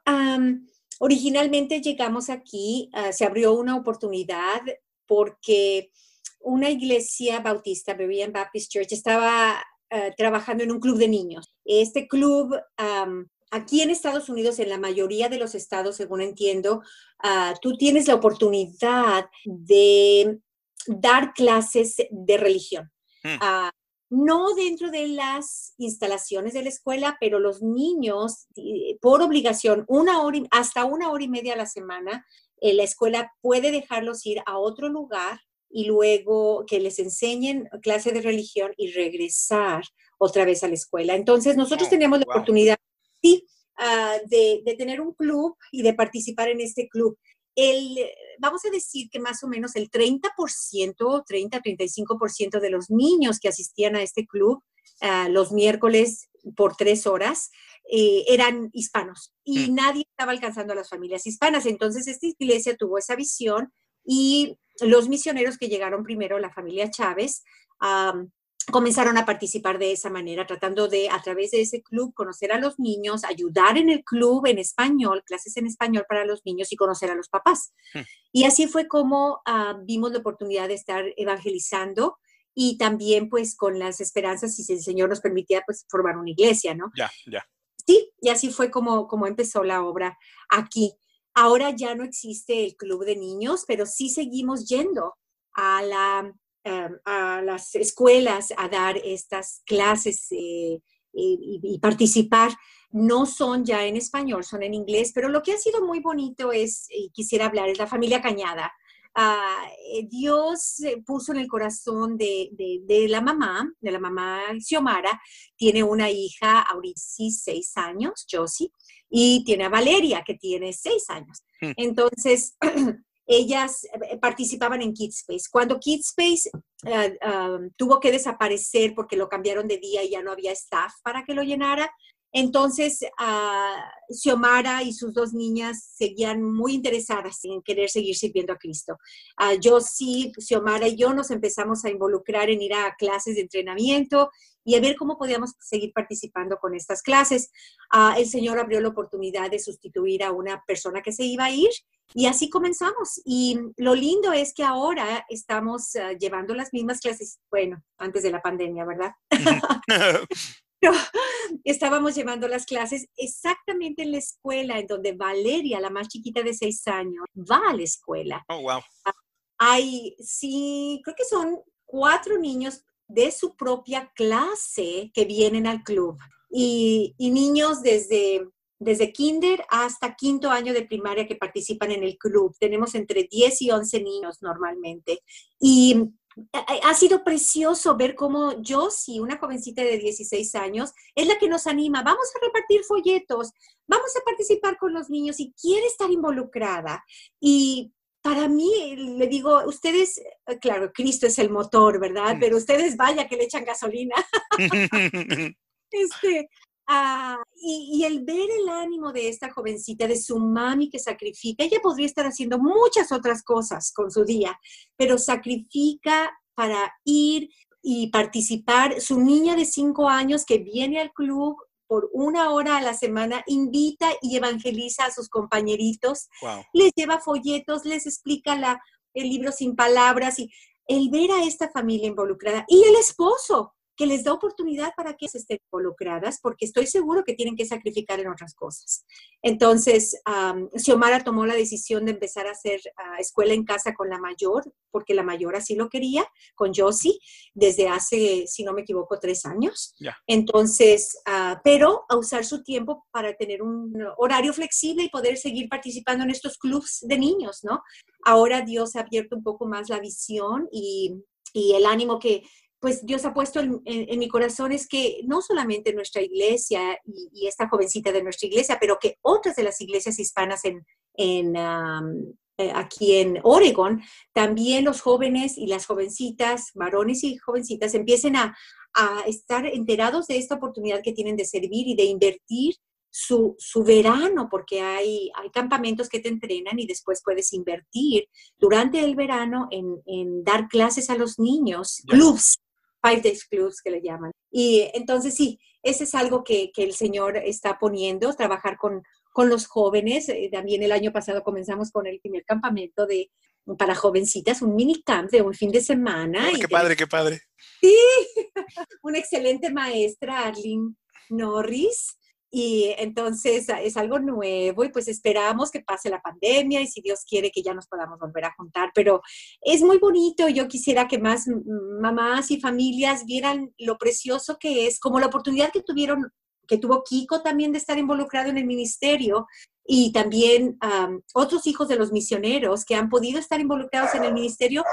originalmente llegamos aquí, ah, se abrió una oportunidad porque una iglesia bautista, Berean Baptist Church, estaba eh, trabajando en un club de niños. Este club, aquí en Estados Unidos, en la mayoría de los estados, según entiendo, ah, tú tienes la oportunidad de dar clases de religión. Hmm. Ah, no dentro de las instalaciones de la escuela, pero los niños, por obligación, una hora, hasta una hora y media a la semana, eh, la escuela puede dejarlos ir a otro lugar y luego que les enseñen clase de religión y regresar otra vez a la escuela. Entonces, nosotros teníamos la oportunidad, sí, ah, de, tener un club y de participar en este club. El, vamos a decir que más o menos el 30%, 30-35% de los niños que asistían a este club ah, los miércoles por tres horas eh, eran hispanos y mm. nadie estaba alcanzando a las familias hispanas. Entonces, esta iglesia tuvo esa visión y los misioneros que llegaron primero, la familia Chávez, comenzaron a participar de esa manera, tratando de, a través de ese club, conocer a los niños, ayudar en el club en español, clases en español para los niños y conocer a los papás. Hmm. Y así fue como ah, vimos la oportunidad de estar evangelizando y también pues con las esperanzas, si el Señor nos permitía, pues formar una iglesia, ¿no? Ya, ya. Sí, y así fue como, como empezó la obra aquí. Ahora ya no existe el club de niños, pero sí seguimos yendo a, la, em, a las escuelas a dar estas clases eh, y, participar. No son ya en español, son en inglés, pero lo que ha sido muy bonito es, y quisiera hablar, es la familia Cañada. Ah, eh, Dios puso en el corazón de, de, la mamá, de la mamá Xiomara, tiene una hija ahorita seis años, Josie, y tiene a Valeria, que tiene seis años. Hmm. Entonces, ellas eh, participaban en Kidspace. Cuando Kidspace uh, tuvo que desaparecer porque lo cambiaron de día y ya no había staff para que lo llenara, entonces, uh, Xiomara y sus dos niñas seguían muy interesadas en querer seguir sirviendo a Cristo. Uh, yo sí, Xiomara y yo nos empezamos a involucrar en ir a clases de entrenamiento y a ver cómo podíamos seguir participando con estas clases. Uh, el Señor abrió la oportunidad de sustituir a una persona que se iba a ir y así comenzamos. Y lo lindo es que ahora estamos llevando las mismas clases, bueno, antes de la pandemia, ¿verdad? estábamos llevando las clases exactamente en la escuela en donde Valeria, la más chiquita de seis años, va a la escuela. Oh, wow. Hay, sí, creo que son cuatro niños de su propia clase que vienen al club y, y niños desde desde kinder hasta quinto año de primaria que participan en el club. Tenemos entre 10 y 11 niños normalmente. Y ha sido precioso ver cómo Josie, una jovencita de 16 años, es la que nos anima. Vamos a repartir folletos, vamos a participar con los niños y quiere estar involucrada. Y para mí, le digo, ustedes, eh, claro, Cristo es el motor, ¿verdad? Mm. Pero ustedes vaya que le echan gasolina. este, Ah, y, el ver el ánimo de esta jovencita, de su mami que sacrifica, ella podría estar haciendo muchas otras cosas con su día, pero sacrifica para ir y participar. Su niña de cinco años que viene al club por una hora a la semana, invita y evangeliza a sus compañeritos, les lleva folletos, les explica la, el libro sin palabras y el ver a esta familia involucrada y el esposo que les da oportunidad para que se estén involucradas, porque estoy seguro que tienen que sacrificar en otras cosas. Entonces, um, Xiomara tomó la decisión de empezar a hacer ah, escuela en casa con la mayor, porque la mayor así lo quería, con Josie, desde hace, si no me equivoco, tres años. Entonces, ah, pero a usar su tiempo para tener un horario flexible y poder seguir participando en estos clubs de niños, ¿no? Ahora Dios ha abierto un poco más la visión y, y el ánimo que pues Dios ha puesto en, mi corazón es que no solamente nuestra iglesia y, esta jovencita de nuestra iglesia, pero que otras de las iglesias hispanas en, eh, aquí en Oregon, también los jóvenes y las jovencitas, varones y jovencitas, empiecen a, estar enterados de esta oportunidad que tienen de servir y de invertir su, verano, porque hay, hay, campamentos que te entrenan y después puedes invertir durante el verano en, dar clases a los niños, clubs Five Days Clubs que le llaman. Y entonces sí, ese es algo que, que el Señor está poniendo, trabajar con, con los jóvenes. Eh, también el año pasado comenzamos con el primer campamento de para jovencitas, un mini camp de un fin de semana. qué padre, qué padre. Sí, una excelente maestra, Arlene Norris, y entonces ah, es algo nuevo y pues esperamos que pase la pandemia y si Dios quiere que ya nos podamos volver a juntar. Pero es muy bonito. Yo quisiera que más mamás y familias vieran lo precioso que es, como la oportunidad que tuvieron, que tuvo Kiko también de estar involucrado en el ministerio y también otros hijos de los misioneros que han podido estar involucrados en el ministerio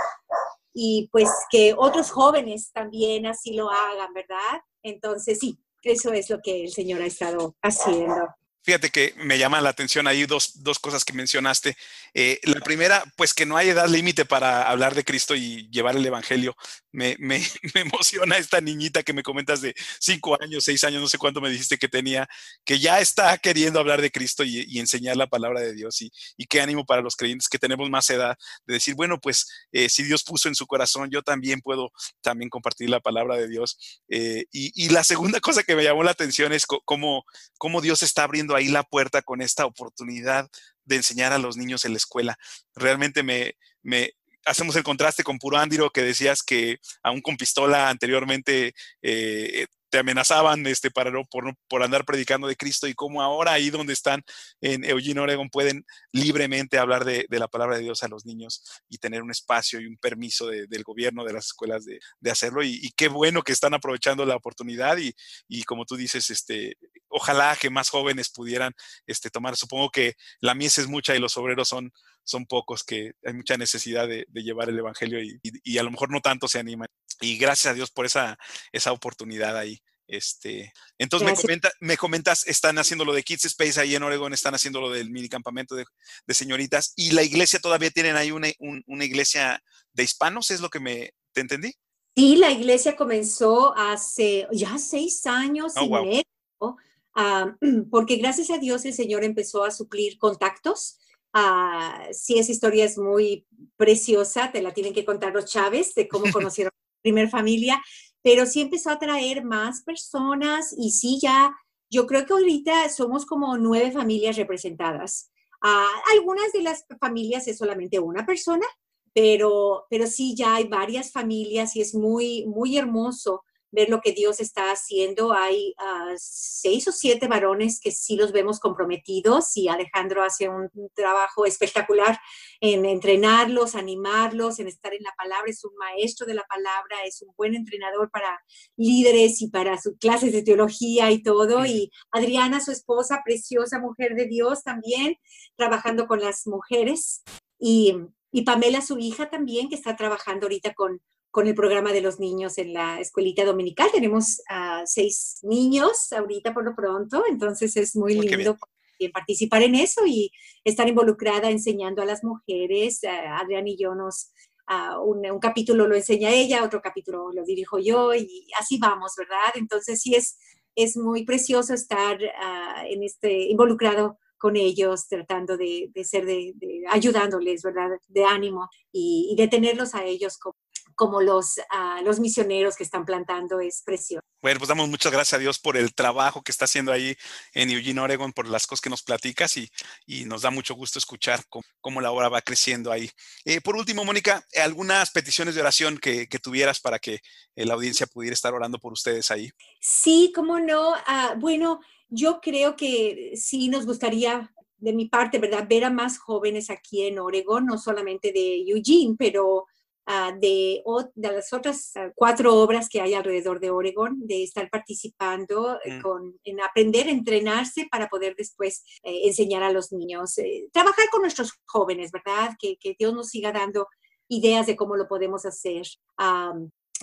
y pues que otros jóvenes también así lo hagan, ¿verdad? Entonces, sí, eso es lo que el Señor ha estado haciendo. Fíjate que me llama la atención ahí dos, dos cosas que mencionaste. Eh, la primera, pues que no hay edad límite para hablar de Cristo y llevar el Evangelio. Me, me, me, emociona esta niñita que me comentas de cinco años, seis años, no sé cuánto me dijiste que tenía, que ya está queriendo hablar de Cristo y, enseñar la palabra de Dios. Y, qué ánimo para los creyentes que tenemos más edad de decir, bueno, pues eh, si Dios puso en su corazón, yo también puedo también compartir la palabra de Dios. Eh, y, y, la segunda cosa que me llamó la atención es cómo, cómo Dios está abriendo ahí la puerta con esta oportunidad de enseñar a los niños en la escuela. Realmente me, me hacemos el contraste con Puro Andiro que decías que aún con pistola anteriormente eh, te amenazaban este, para, por, por, andar predicando de Cristo y cómo ahora ahí donde están en Eugene, Oregon, pueden libremente hablar de, la palabra de Dios a los niños y tener un espacio y un permiso del gobierno, de las escuelas de, hacerlo. Y, qué bueno que están aprovechando la oportunidad y, y, como tú dices, este, ojalá que más jóvenes pudieran este, tomar. Supongo que la mies es mucha y los obreros son, son pocos, que hay mucha necesidad de, llevar el Evangelio y, a lo mejor no tanto se animan. Y gracias a Dios por esa, esa oportunidad ahí. Este, entonces me, comenta, me, comentas, están haciendo lo de Kids Space ahí en Oregon, están haciendo lo del mini campamento de, señoritas y la iglesia todavía tienen ahí una, una, iglesia de hispanos, ¿es lo que me te entendí? Sí, la iglesia comenzó hace ya seis años oh, y medio Ah, porque gracias a Dios el Señor empezó a suplir contactos. Ah, sí, esa historia es muy preciosa, te la tienen que contar los Chávez de cómo conocieron primer familia, pero sí empezó a traer más personas y sí, ya, yo creo que ahorita somos como nueve familias representadas. Ah, algunas de las familias es solamente una persona, pero, pero sí, ya hay varias familias y es muy, muy hermoso ver lo que Dios está haciendo. Hay ah, seis o siete varones que sí los vemos comprometidos y Alejandro hace un trabajo espectacular en entrenarlos, animarlos, en estar en la palabra. Es un maestro de la palabra, es un buen entrenador para líderes y para sus clases de teología y todo. Y Adriana, su esposa, preciosa mujer de Dios también, trabajando con las mujeres. Y, y Pamela, su hija también, que está trabajando ahorita con con el programa de los niños en la escuelita dominical. Tenemos seis niños ahorita por lo pronto, entonces es muy lindo participar en eso y estar involucrada enseñando a las mujeres. Adrián y yo nos, un, capítulo lo enseña ella, otro capítulo lo dirijo yo y así vamos, ¿verdad? Entonces sí es, es muy precioso estar ah, en este, involucrado con ellos, tratando de, ser de, ayudándoles, ¿verdad? De ánimo y, y de tenerlos a ellos como como los, ah, los misioneros que están plantando es precioso. Bueno, pues damos muchas gracias a Dios por el trabajo que está haciendo ahí en Eugene, Oregon, por las cosas que nos platicas y, y nos da mucho gusto escuchar cómo, la obra va creciendo ahí. Eh, por último, Mónica, algunas peticiones de oración que, que tuvieras para que eh, la audiencia pudiera estar orando por ustedes ahí. Sí, cómo no. Ah, bueno, yo creo que sí nos gustaría de mi parte, ¿verdad? Ver a más jóvenes aquí en Oregon, no solamente de Eugene, pero Ah, de, de, las otras ah, cuatro obras que hay alrededor de Oregon, de estar participando eh, mm. con, en aprender, entrenarse para poder después eh, enseñar a los niños, eh, trabajar con nuestros jóvenes, ¿verdad? Que, que, Dios nos siga dando ideas de cómo lo podemos hacer.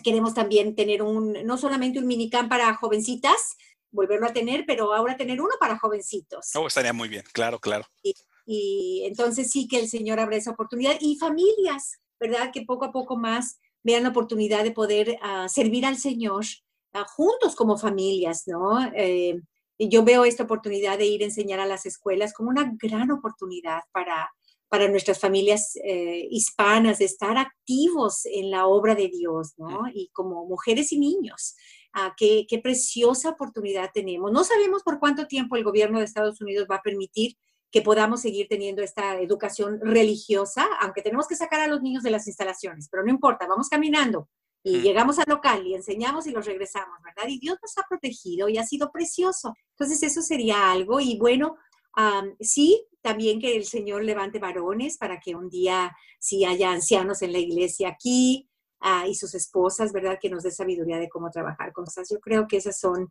queremos también tener un, no solamente un minicamp para jovencitas, volverlo a tener, pero ahora tener uno para jovencitos. Oh, estaría muy bien, claro, claro. Y, y entonces sí que el Señor abre esa oportunidad. Y familias, ¿verdad? Que poco a poco más vean la oportunidad de poder ah, servir al Señor ah, juntos como familias, ¿no? Eh, y yo veo esta oportunidad de ir a enseñar a las escuelas como una gran oportunidad para, para nuestras familias eh, hispanas de estar activos en la obra de Dios, ¿no? Y como mujeres y niños. Ah, qué, qué, preciosa oportunidad tenemos. No sabemos por cuánto tiempo el gobierno de Estados Unidos va a permitir que podamos seguir teniendo esta educación religiosa, aunque tenemos que sacar a los niños de las instalaciones, pero no importa, vamos caminando y llegamos al local y enseñamos y los regresamos, ¿verdad? Y Dios nos ha protegido y ha sido precioso. Entonces eso sería algo y bueno, sí, también que el Señor levante varones para que un día si haya ancianos en la iglesia aquí ah, y sus esposas, ¿verdad? Que nos dé sabiduría de cómo trabajar con cosas. Yo creo que esas son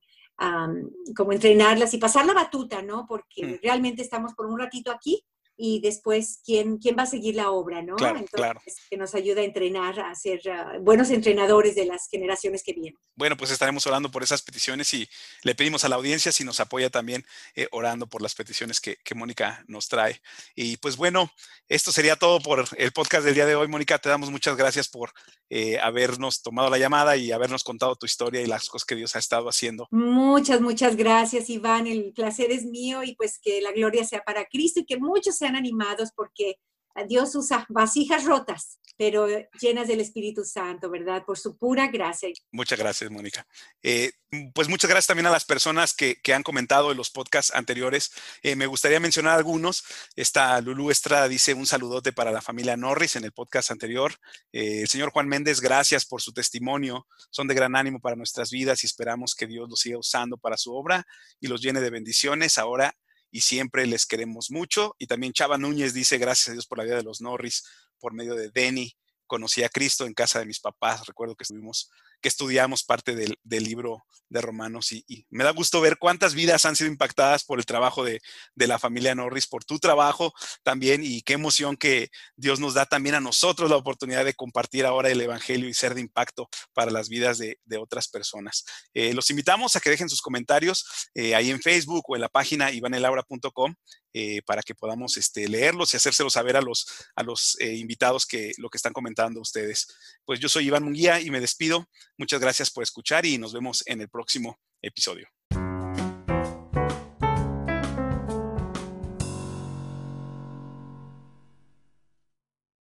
como entrenarlas y pasar la batuta, ¿no? Porque mm. realmente estamos por un ratito aquí y después quién, quién va a seguir la obra, ¿no? Claro, Entonces, que nos ayuda a entrenar, a ser ah, buenos entrenadores de las generaciones que vienen. Bueno, pues estaremos orando por esas peticiones y le pedimos a la audiencia si nos apoya también eh, orando por las peticiones que, que, Mónica nos trae. Y pues bueno, esto sería todo por el podcast del día de hoy. Mónica, te damos muchas gracias por eh, habernos tomado la llamada y habernos contado tu historia y las cosas que Dios ha estado haciendo. Muchas, muchas gracias, Iván. El placer es mío y pues que la gloria sea para Cristo y que muchos animados porque Dios usa vasijas rotas, pero llenas del Espíritu Santo, ¿verdad? Por su pura gracia. Muchas gracias, Mónica. Eh, pues muchas gracias también a las personas que, han comentado en los podcasts anteriores. Eh, me gustaría mencionar algunos. Esta Lulu Estrada dice un saludote para la familia Norris en el podcast anterior. Eh, el señor Juan Méndez, gracias por su testimonio. Son de gran ánimo para nuestras vidas y esperamos que Dios los siga usando para su obra y los llene de bendiciones ahora y siempre les queremos mucho. Y también Chava Núñez dice, gracias a Dios por la vida de los Norris, por medio de Denny. Conocí a Cristo en casa de mis papás. Recuerdo que estuvimos que estudiamos parte del, libro de Romanos y, me da gusto ver cuántas vidas han sido impactadas por el trabajo de, la familia Norris, por tu trabajo también y qué emoción que Dios nos da también a nosotros la oportunidad de compartir ahora el Evangelio y ser de impacto para las vidas de, otras personas. Eh, los invitamos a que dejen sus comentarios eh, ahí en Facebook o en la página ivanelaura.com eh, para que podamos este, leerlos y hacérselos saber a los, a los invitados que lo que están comentando ustedes. Pues yo soy Iván Munguía y me despido. Muchas gracias por escuchar y nos vemos en el próximo episodio.